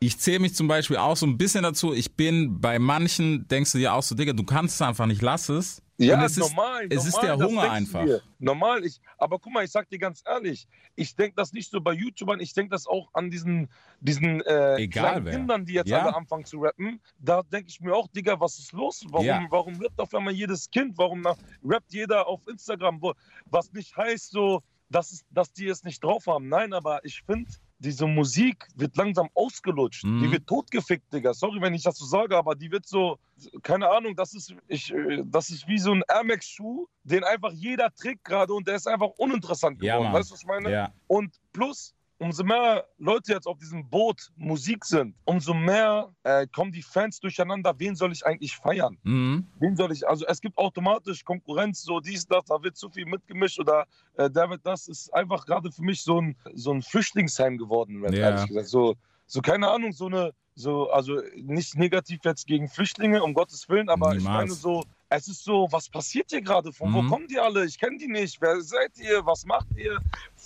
Ich zähle mich zum Beispiel auch so ein bisschen dazu. Ich bin bei manchen, denkst du dir auch so, Digga, du kannst es einfach nicht, lass es. Ja, Und es normal. Ist, es normal, ist der Hunger einfach. dir. Normal, ich, aber guck mal, ich sag dir ganz ehrlich, ich denke das nicht so bei YouTubern, ich denke das auch an diesen, diesen äh, Egal kleinen wer. Kindern, die jetzt Ja. alle anfangen zu rappen. Da denke ich mir auch, Digga, was ist los? Warum, Ja. warum rappt auf einmal jedes Kind? Warum nach, rappt jeder auf Instagram? Wo, was nicht heißt so, dass, es, dass die es nicht drauf haben. Nein, aber ich finde, diese Musik wird langsam ausgelutscht. Mhm. Die wird totgefickt, Digga. Sorry, wenn ich das so sage, aber die wird so, keine Ahnung, das ist, ich, äh, das ist wie so ein Air Max Schuh, den einfach jeder trägt gerade und der ist einfach uninteressant Ja, geworden. Mann. weißt du, was ich meine? Ja. Und plus, umso mehr Leute jetzt auf diesem Boot Musik sind, umso mehr äh, kommen die Fans durcheinander. Wen soll ich eigentlich feiern? Mhm. Wen soll ich, also es gibt automatisch Konkurrenz, so dies, das, da wird zu viel mitgemischt oder äh, da wird das, ist einfach gerade für mich so ein, so ein Flüchtlingsheim geworden, Rap, Ja. ehrlich gesagt. So, so, keine Ahnung, so eine, so, also nicht negativ jetzt gegen Flüchtlinge, um Gottes Willen, aber ich Niemals. meine so, es ist so, was passiert hier gerade? Von Mhm. wo kommen die alle? Ich kenne die nicht. Wer seid ihr? Was macht ihr?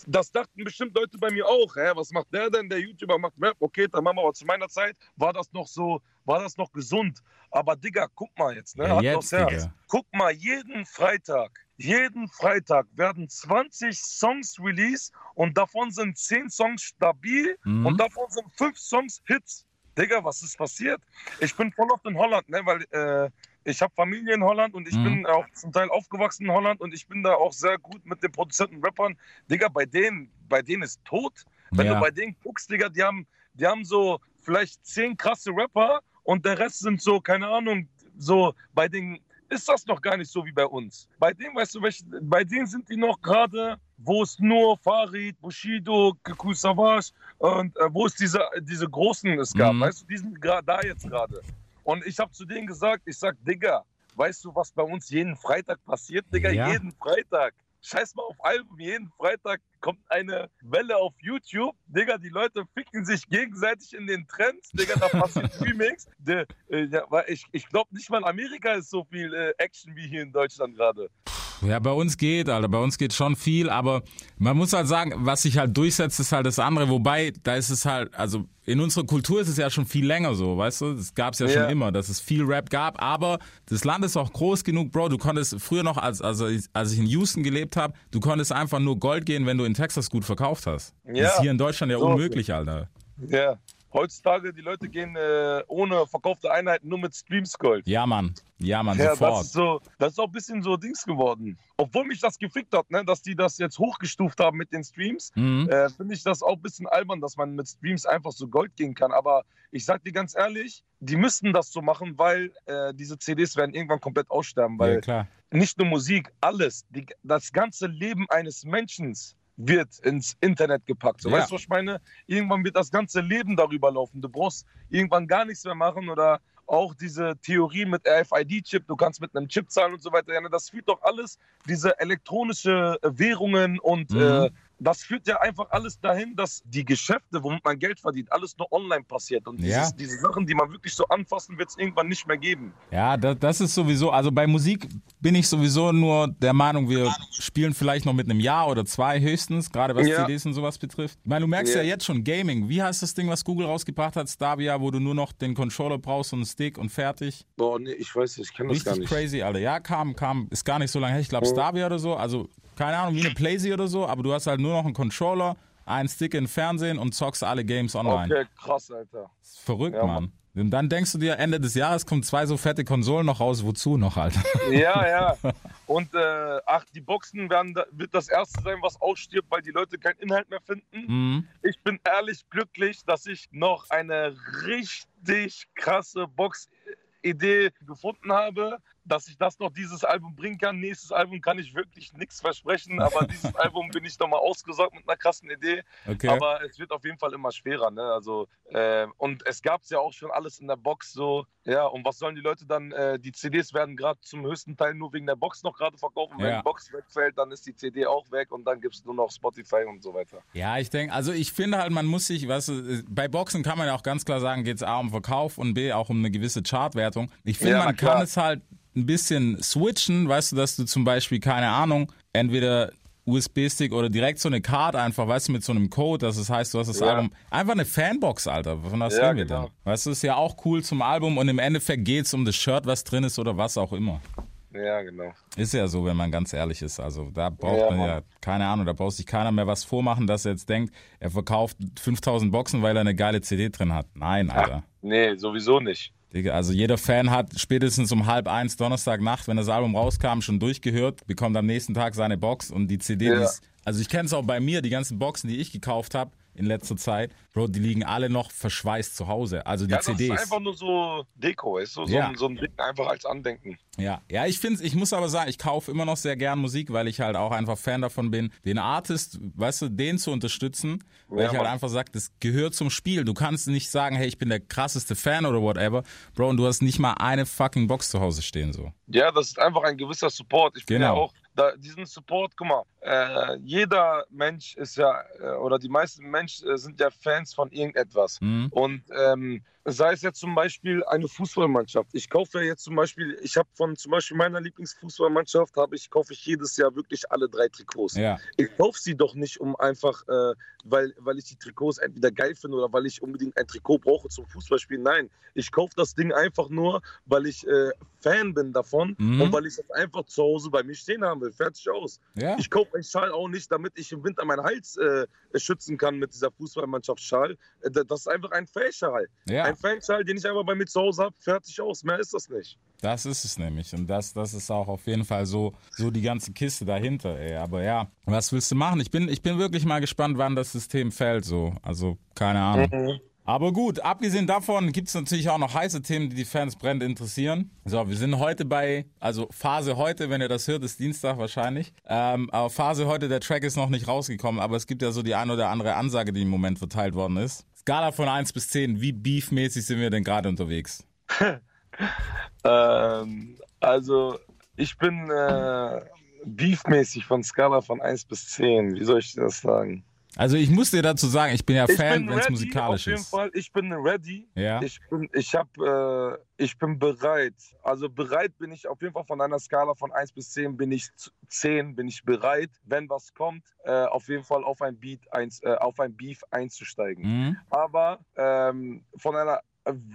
Das dachten bestimmt Leute bei mir auch. Hä? Was macht der denn? Der YouTuber macht Rap. Okay, dann machen wir aber zu meiner Zeit war das noch so, war das noch gesund. Aber Digga, guck mal jetzt, ne? Ja, Hand jetzt, Herz. Digga. Guck mal, jeden Freitag, jeden Freitag werden 20 Songs released und davon sind 10 Songs stabil Mhm. und davon sind 5 Songs Hits. Digga, was ist passiert? Ich bin voll oft in Holland, ne, weil äh, ich habe Familie in Holland und ich Mhm. bin auch zum Teil aufgewachsen in Holland und ich bin da auch sehr gut mit den Produzenten Rappern. Digga, bei denen, bei denen ist tot. Wenn Ja. du bei denen guckst, Digga, die haben, die haben so vielleicht zehn krasse Rapper und der Rest sind so, keine Ahnung, so bei denen ist das noch gar nicht so wie bei uns. Bei denen, weißt du, welche, bei denen sind die noch gerade, wo es nur Farid, Bushido, Kiku Savage und äh, wo es diese, diese Großen es gab, Mhm. weißt du, die sind da jetzt gerade. Und ich habe zu denen gesagt, ich sag, Digga, weißt du, was bei uns jeden Freitag passiert, Digga? Ja. Jeden Freitag. Scheiß mal auf Album, jeden Freitag kommt eine Welle auf YouTube. Digga, die Leute ficken sich gegenseitig in den Trends. Digga, da passiert Remix. Der, äh, ich ich glaube nicht mal in Amerika ist so viel äh, Action wie hier in Deutschland gerade. Ja, bei uns geht, Alter. Bei uns geht schon viel, aber man muss halt sagen, was sich halt durchsetzt, ist halt das andere. Wobei, da ist es halt, also in unserer Kultur ist es ja schon viel länger so, weißt du? Das gab's ja, Ja. schon immer, dass es viel Rap gab, aber das Land ist auch groß genug, Bro. Du konntest früher noch, als, also als ich in Houston gelebt habe, du konntest einfach nur Gold gehen, wenn du in Texas gut verkauft hast. Das Ja. ist hier in Deutschland ja So. unmöglich, Alter. Ja. Heutzutage, die Leute gehen äh, ohne verkaufte Einheiten nur mit Streams Gold. Ja, Mann. Ja, Mann, Ja, das sofort. ist, so, das ist auch ein bisschen so Dings geworden. Obwohl mich das gefickt hat, ne, dass die das jetzt hochgestuft haben mit den Streams, Mhm. äh, finde ich das auch ein bisschen albern, dass man mit Streams einfach so Gold gehen kann. Aber ich sag dir ganz ehrlich, die müssten das so machen, weil äh, diese CDs werden irgendwann komplett aussterben. Weil Ja, nicht nur Musik, alles, die, das ganze Leben eines Menschen wird ins Internet gepackt. So, Ja. Weißt du, was ich meine? Irgendwann wird das ganze Leben darüber laufen. Du brauchst irgendwann gar nichts mehr machen oder auch diese Theorie mit RFID-Chip, du kannst mit einem Chip zahlen und so weiter. Ne, das führt doch alles, diese elektronische äh, Währungen und Mhm. äh, das führt ja einfach alles dahin, dass die Geschäfte, womit man Geld verdient, alles nur online passiert. Und Ja. dieses, diese Sachen, die man wirklich so anfassen, wird es irgendwann nicht mehr geben. Ja, das, das ist sowieso, also bei Musik bin ich sowieso nur der Meinung, wir spielen vielleicht noch mit einem Jahr oder zwei höchstens, gerade was Ja. CDs und sowas betrifft. Ich meine, du merkst ja. Ja. jetzt schon Gaming. Wie heißt das Ding, was Google rausgebracht hat, Stadia, wo du nur noch den Controller brauchst und einen Stick und fertig? Boah, nee, ich weiß nicht, ich kenne das gar Richtig nicht. crazy, Alter. Ja, kam, kam, ist gar nicht so lange her. Ich glaube. Stadia oder so. Also, keine Ahnung, wie eine Playsee oder so, aber du hast halt nur noch einen Controller, einen Stick in Fernsehen und zockst alle Games online. Okay, krass, Alter. Ist verrückt, Ja, Mann. Und dann denkst du dir, Ende des Jahres kommen zwei so fette Konsolen noch raus. Wozu noch, Alter? Ja, ja. Und äh, ach, die Boxen werden, wird das erste sein, was ausstirbt, weil die Leute keinen Inhalt mehr finden. Mhm. Ich bin ehrlich glücklich, dass ich noch eine richtig krasse Box-Idee gefunden habe, dass ich das noch dieses Album bringen kann. Nächstes Album kann ich wirklich nichts versprechen, aber dieses Album bin ich nochmal ausgesorgt mit einer krassen Idee. Okay. Aber es wird auf jeden Fall immer schwerer. Ne? Also, äh, und es gab ja auch schon alles in der Box so. Ja, und was sollen die Leute dann? Äh, die CDs werden gerade zum höchsten Teil nur wegen der Box noch gerade verkauft. Und wenn Ja. die Box wegfällt, dann ist die CD auch weg und dann gibt es nur noch Spotify und so weiter. Ja, ich denke, also ich finde halt, man muss sich, weißt du, bei Boxen kann man ja auch ganz klar sagen, geht es A um Verkauf und B auch um eine gewisse Chartwertung. Ich finde, Ja, man klar. kann es halt ein bisschen switchen, weißt du, dass du zum Beispiel, keine Ahnung, entweder USB-Stick oder direkt so eine Card einfach, weißt du, mit so einem Code, dass es heißt, du hast das Ja. Album. Einfach eine Fanbox, Alter. Von was Ja, reden wir genau. denn? Weißt du, ist ja auch cool zum Album und im Endeffekt geht's um das Shirt, was drin ist oder was auch immer. Ja, genau. Ist ja so, wenn man ganz ehrlich ist. Also da braucht Ja, man ja, keine Ahnung, da braucht sich keiner mehr was vormachen, dass er jetzt denkt, er verkauft 5000 Boxen, weil er eine geile CD drin hat. Nein, Alter. Nee, sowieso nicht. Digga, also jeder Fan hat spätestens um halb eins Donnerstagnacht, wenn das Album rauskam, schon durchgehört, bekommt am nächsten Tag seine Box und die CD, Ja. ist, also ich kenne es auch bei mir, die ganzen Boxen, die ich gekauft habe in letzter Zeit, Bro, die liegen alle noch verschweißt zu Hause. Also die Ja, das CDs. ist einfach nur so Deko, ist so, so, Ja. ein, so ein Ding einfach als Andenken. Ja, ja, ich finde, ich muss aber sagen, ich kaufe immer noch sehr gern Musik, weil ich halt auch einfach Fan davon bin, den Artist, weißt du, den zu unterstützen, weil Ja, ich halt Mann. einfach sage, das gehört zum Spiel. Du kannst nicht sagen, hey, ich bin der krasseste Fan oder whatever, Bro, und du hast nicht mal eine fucking Box zu Hause stehen so. Ja, das ist einfach ein gewisser Support. Ich bin Genau. ja auch, da, diesen Support, guck mal, äh, jeder Mensch ist ja, äh, oder die meisten Menschen äh, sind ja Fans von irgendetwas. Mhm. Und ähm, sei es jetzt zum Beispiel eine Fußballmannschaft. Ich kaufe ja jetzt zum Beispiel, ich habe von zum Beispiel meiner Lieblingsfußballmannschaft, habe ich, kaufe ich jedes Jahr wirklich alle drei Trikots. Ja, Ich kaufe sie doch nicht, um einfach, äh, weil, weil ich die Trikots entweder geil finde oder weil ich unbedingt ein Trikot brauche zum Fußballspielen. Nein, ich kaufe das Ding einfach nur, weil ich Fan bin davon Mhm. und weil ich das einfach zu Hause bei mir stehen haben will. Fertig aus. ja. Ich kaufe Schal auch nicht, damit ich im Winter meinen Hals äh, schützen kann mit dieser Fußballmannschaftsschal. Äh, das ist einfach ein Fanschal. Ja, Ein Fanschal, den ich einfach bei mir zu Hause habe. Fertig aus. Mehr ist das nicht. das ist es nämlich. Und das, das ist auch auf jeden Fall so, so die ganze Kiste dahinter, ey. Aber ja, was willst du machen? Ich bin, ich bin wirklich mal gespannt, wann das System fällt, so. Also, keine Ahnung. Aber gut, abgesehen davon gibt es natürlich auch noch heiße Themen, die die Fans brennend interessieren. So, wir sind heute bei, also Phase heute, wenn ihr das hört, ist Dienstag wahrscheinlich. Ähm, aber Phase heute, der Track ist noch nicht rausgekommen, aber es gibt ja so die ein oder andere Ansage, die im Moment verteilt worden ist. Skala von 1 bis 10, wie beefmäßig sind wir denn gerade unterwegs? Ähm, also, ich bin äh, beefmäßig von Skala von 1 bis 10. Wie soll ich das sagen? Also ich muss dir dazu sagen, ich bin ja Ich Fan, wenn es musikalisch auf jeden ist. Fall. Ich bin ready. Ja. Ich bin, ich hab, äh, ich bin bereit. Also bereit bin ich auf jeden Fall von einer Skala von 1 bis 10 bin ich zu- 10 bin ich bereit, wenn was kommt, äh, auf jeden Fall auf ein Beat eins, äh, auf ein Beef einzusteigen. Mhm. Aber ähm, von einer,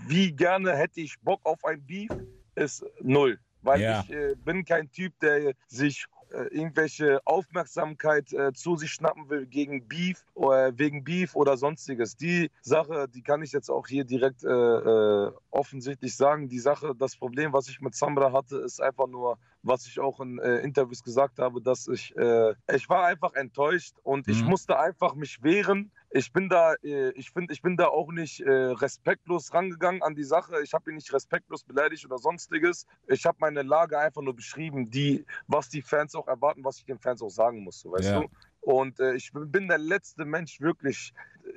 wie gerne hätte ich Bock auf ein Beef, ist null. Weil Ja. ich äh, bin kein Typ, der sich irgendwelche Aufmerksamkeit äh, zu sich schnappen will gegen Beef oder wegen Beef oder sonstiges. Die Sache, die kann ich jetzt auch hier direkt äh, äh, offensichtlich sagen. Die Sache, das Problem, was ich mit Samra hatte, ist einfach nur, was ich auch in äh, Interviews gesagt habe, dass ich, äh, ich war einfach enttäuscht und ich Mhm. musste einfach mich wehren. Ich bin da, äh, ich finde, ich bin da auch nicht äh, respektlos rangegangen an die Sache. Ich habe ihn nicht respektlos beleidigt oder sonstiges. Ich habe meine Lage einfach nur beschrieben, die, was die Fans auch erwarten, was ich den Fans auch sagen musste, weißt Ja. du? Und äh, ich bin der letzte Mensch wirklich.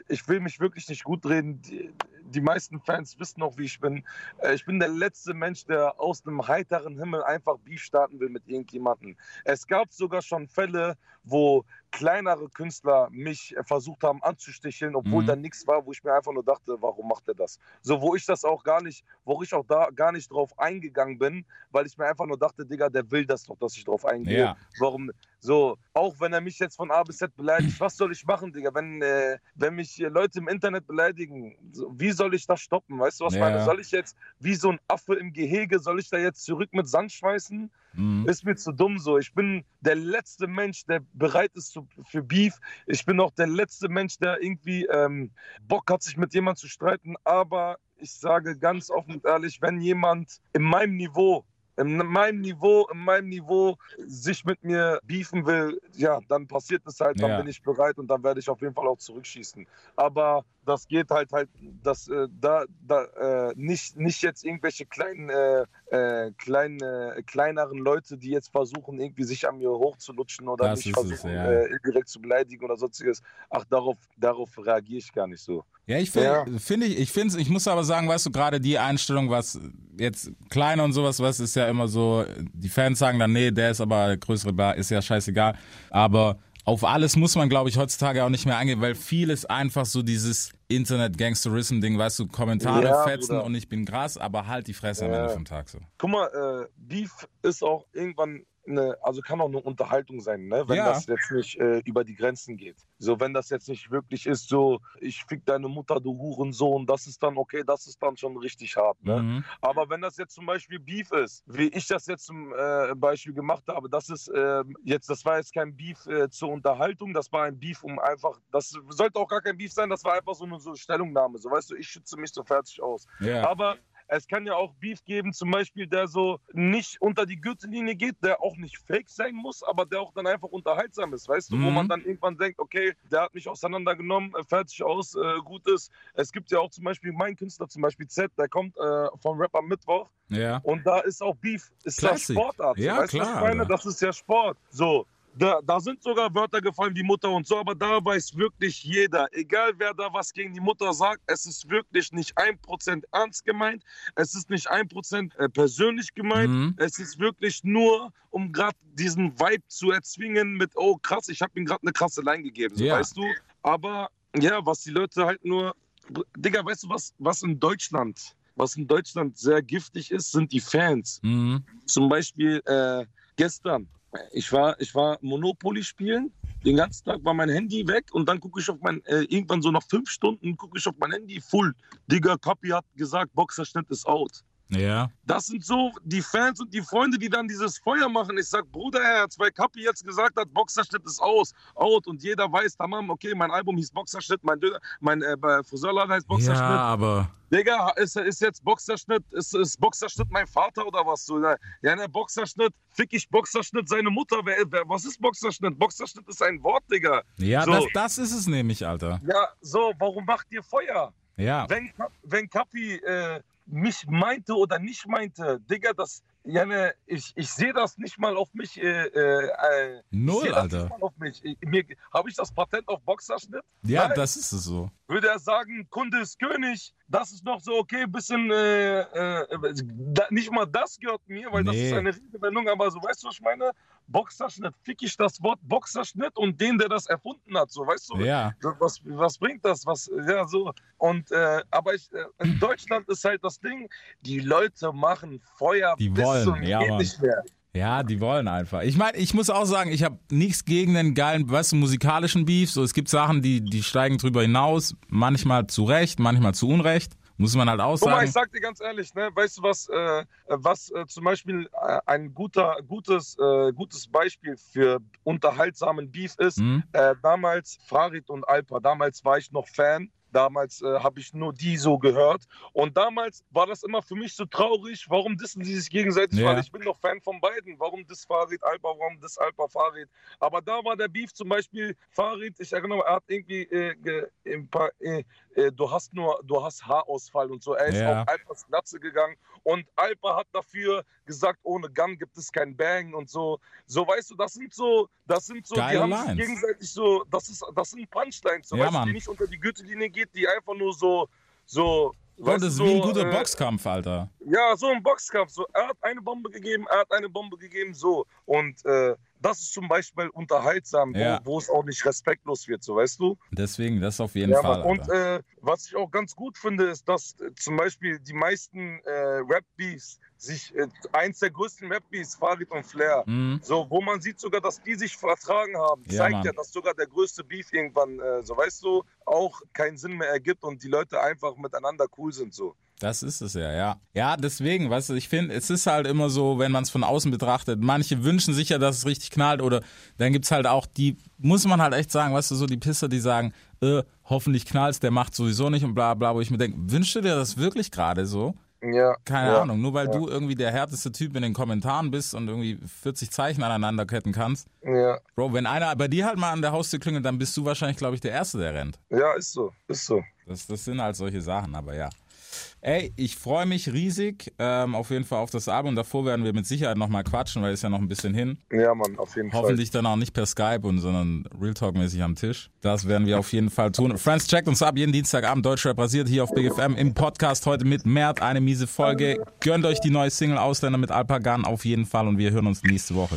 Ich will mich wirklich nicht gut reden. Die, die meisten Fans wissen auch, wie ich bin. Ich bin der letzte Mensch, der aus einem heiteren Himmel einfach Beef starten will mit irgendjemandem. Es gab sogar schon Fälle, wo kleinere Künstler mich äh, versucht haben anzusticheln, obwohl Mhm. da nichts war, wo ich mir einfach nur dachte, warum macht er das? So, wo ich das auch gar nicht, wo ich auch da gar nicht drauf eingegangen bin, weil ich mir einfach nur dachte, Digga, der will das doch, dass ich drauf eingehe. Ja. Warum? So, auch wenn er mich jetzt von A bis Z beleidigt, was soll ich machen, Digga? Wenn, äh, wenn mich Leute im Internet beleidigen, so, wie soll ich das stoppen? Weißt du, was ich Ja. meine? Soll ich jetzt, wie so ein Affe im Gehege, soll ich da jetzt zurück mit Sand schmeißen? Mhm. Ist mir zu dumm so. Ich bin der letzte Mensch, der bereit ist zu, für Beef. Ich bin auch der letzte Mensch, der irgendwie ähm, Bock hat, sich mit jemandem zu streiten. Aber ich sage ganz offen und ehrlich, wenn jemand in meinem Niveau, in meinem Niveau, in meinem Niveau sich mit mir beefen will, ja, dann passiert es halt, dann Ja. bin ich bereit und dann werde ich auf jeden Fall auch zurückschießen. Aber das geht halt halt, dass äh, da, da äh, nicht, nicht jetzt irgendwelche kleinen, äh, äh, kleinen, kleineren Leute, die jetzt versuchen, irgendwie sich an mir hochzulutschen oder Das mich ist es, versuchen, ja. äh, indirekt zu beleidigen oder sonstiges. Ach, darauf, darauf reagiere ich gar nicht so. Ja, ich finde, Ja. finde ich, ich finde, ich muss aber sagen, weißt du, gerade die Einstellung, was jetzt kleiner und sowas, was ist ja immer so, die Fans sagen dann, nee, der ist aber größere Bar, ist ja scheißegal. Aber auf alles muss man, glaube ich, heutzutage auch nicht mehr eingehen, weil vieles einfach so dieses Internet-Gangsterism-Ding, weißt du, Kommentare Ja, fetzen Bruder. und ich bin krass, aber halt die Fresse am Ja. Ende vom Tag so. Guck mal, äh, Beef ist auch irgendwann eine, also kann auch eine Unterhaltung sein, ne? wenn Ja. das jetzt nicht äh, über die Grenzen geht. So, wenn das jetzt nicht wirklich ist, so, ich fick deine Mutter, du Hurensohn, das ist dann okay, das ist dann schon richtig hart. Ne? Mhm. Aber wenn das jetzt zum Beispiel Beef ist, wie ich das jetzt zum äh, Beispiel gemacht habe, das ist äh, jetzt, das war jetzt kein Beef äh, zur Unterhaltung, das war ein Beef, um einfach, das sollte auch gar kein Beef sein, das war einfach so eine so Stellungnahme. So, weißt du, ich schütze mich so fertig aus. Ja. Aber es kann ja auch Beef geben, zum Beispiel, der so nicht unter die Gürtellinie geht, der auch nicht fake sein muss, aber der auch dann einfach unterhaltsam ist, weißt du, wo Mhm. man dann irgendwann denkt, okay, der hat mich auseinandergenommen, äh, fertig aus, äh, gut ist. Es gibt ja auch zum Beispiel mein Künstler, zum Beispiel Z, der kommt äh, vom Rapper Mittwoch Ja. und da ist auch Beef, ist Classic. ja Sportart. Ja, weißt du, was klar, ich meine? Das ist ja Sport. So. Da, da sind sogar Wörter gefallen wie Mutter und so, aber da weiß wirklich jeder, egal wer da was gegen die Mutter sagt, es ist wirklich nicht ein Prozent ernst gemeint, es ist nicht ein Prozent äh, persönlich gemeint, Mhm. es ist wirklich nur, um gerade diesen Vibe zu erzwingen mit, oh krass, ich habe ihm gerade eine krasse Line gegeben, so, Ja. weißt du? Aber ja, was die Leute halt nur, Digga, weißt du was, was in Deutschland, was in Deutschland sehr giftig ist, sind die Fans. Mhm. Zum Beispiel äh, gestern, ich war, ich war Monopoly spielen. Den ganzen Tag war mein Handy weg und dann gucke ich auf mein, äh, irgendwann so nach fünf Stunden gucke ich auf mein Handy full. Digga, Kapi hat gesagt, Boxerschnitt ist out. Ja. Das sind so die Fans und die Freunde, die dann dieses Feuer machen. Ich sag, Bruderherz, weil Kapi jetzt gesagt hat, Boxerschnitt ist aus, out und jeder weiß, tamam, okay, mein Album hieß Boxerschnitt, mein, Döner, mein äh, Friseurladen heißt Ja, Boxerschnitt. aber Digga, ist, ist jetzt Boxerschnitt, ist, ist Boxerschnitt mein Vater oder was? So, ne? ja, ne, Boxerschnitt, fick ich Boxerschnitt seine Mutter. Wer, wer, was ist Boxerschnitt? Boxerschnitt ist ein Wort, Digga. ja, So. das, das ist es nämlich, Alter. Ja, so, warum macht ihr Feuer? Ja. Wenn, wenn Kapi äh, mich meinte oder nicht meinte, Digga, das, ja, ne, ich, ich sehe das nicht mal auf mich. Äh, äh, äh, ich Null, das Alter. Habe ich das Patent auf Boxerschnitt? Ja, Nein. das ist es so. würde er sagen, Kunde ist König. Das ist noch so okay, bisschen, äh, äh, da, nicht mal das gehört mir, weil das Nee. ist eine Redewendung, aber so, weißt du, was ich meine? Boxerschnitt, fick ich das Wort Boxerschnitt und den, der das erfunden hat, so, weißt du? Ja. Was, was bringt das? Was, ja, so. Und, äh, aber ich, äh, in Deutschland ist halt das Ding, die Leute machen Feuer Die bis wollen, zum ja, geht Mann. nicht mehr. Ja, die wollen einfach. Ich meine, ich muss auch sagen, ich habe nichts gegen den geilen, weißt du, musikalischen Beef. So, es gibt Sachen, die, die steigen drüber hinaus, manchmal zu Recht, manchmal zu Unrecht. Muss man halt auch Guck mal, sagen. ich sag dir ganz ehrlich, ne, weißt du was, äh, was äh, zum Beispiel äh, ein guter, gutes, äh, gutes Beispiel für unterhaltsamen Beef ist, Hm? äh, damals Farid und Alpa, damals war ich noch Fan. Damals habe ich nur die so gehört. Und damals war das immer für mich so traurig. Warum dissen sie sich gegenseitig? Ja. Weil ich bin doch Fan von beiden. Warum diss Farid Alpa, warum diss Alpa Farid? Aber da war der Beef zum Beispiel Farid, ich erinnere mich, er hat irgendwie ge, ein paar, äh, du hast nur, du hast Haarausfall und so. Er ist Ja. auf Alpas Glatze gegangen und Alpa hat dafür gesagt, ohne Gun gibt es kein Bang und so. So, weißt du, das sind so, das sind so, Geile die haben Lines. sich gegenseitig so, das ist, das sind Punchlines, so, Ja, weißt du, die nicht unter die Gürtellinie geht, die einfach nur so, so, weißt das ist du, wie ein so, guter äh, Boxkampf, Alter. ja, so ein Boxkampf. So, er hat eine Bombe gegeben, er hat eine Bombe gegeben, so. Und äh, das ist zum Beispiel unterhaltsam, Ja. wo, wo es auch nicht respektlos wird, so weißt du? Deswegen, das auf jeden Ja, Fall. Mann. Und äh, was ich auch ganz gut finde, ist, dass äh, zum Beispiel die meisten äh, Rap-Beefs sich, äh, eins der größten Rap-Beefs, Farid und Flair, Hm? so, wo man sieht sogar, dass die sich vertragen haben, Ja, zeigt Mann. ja, dass sogar der größte Beef irgendwann, äh, so weißt du, auch keinen Sinn mehr ergibt und die Leute einfach miteinander cool sind, so. Das ist es ja, ja. Ja, deswegen, weißt du, ich finde, es ist halt immer so, wenn man es von außen betrachtet, manche wünschen sich ja, dass es richtig knallt oder dann gibt's halt auch die, muss man halt echt sagen, weißt du, so die Pisser, die sagen, äh, hoffentlich knallt's, der macht sowieso nicht und bla bla, wo ich mir denke, wünschst du dir das wirklich gerade so? Ja. Keine ja. Ahnung, nur weil du irgendwie der härteste Typ in den Kommentaren bist und irgendwie 40 Zeichen aneinanderketten kannst. Ja. Bro, wenn einer bei dir halt mal an der Haustür klingelt, dann bist du wahrscheinlich, glaube ich, der Erste, der rennt. Ja, ist so, ist so. Das, das sind halt solche Sachen, aber ja. Ey, ich freue mich riesig ähm, auf jeden Fall auf das Album. Davor werden wir mit Sicherheit nochmal quatschen, weil es ja noch ein bisschen hin. Ja, Mann, auf jeden Hoffentlich dann auch nicht per Skype und sondern Real Talk-mäßig am Tisch. Das werden wir auf jeden Fall tun. Friends, checkt uns ab jeden Dienstagabend. Deutschrap rasiert hier auf Big FM im Podcast heute mit Mert. Eine miese Folge. Gönnt euch die neue Single Ausländer mit Alpagan auf jeden Fall und wir hören uns nächste Woche.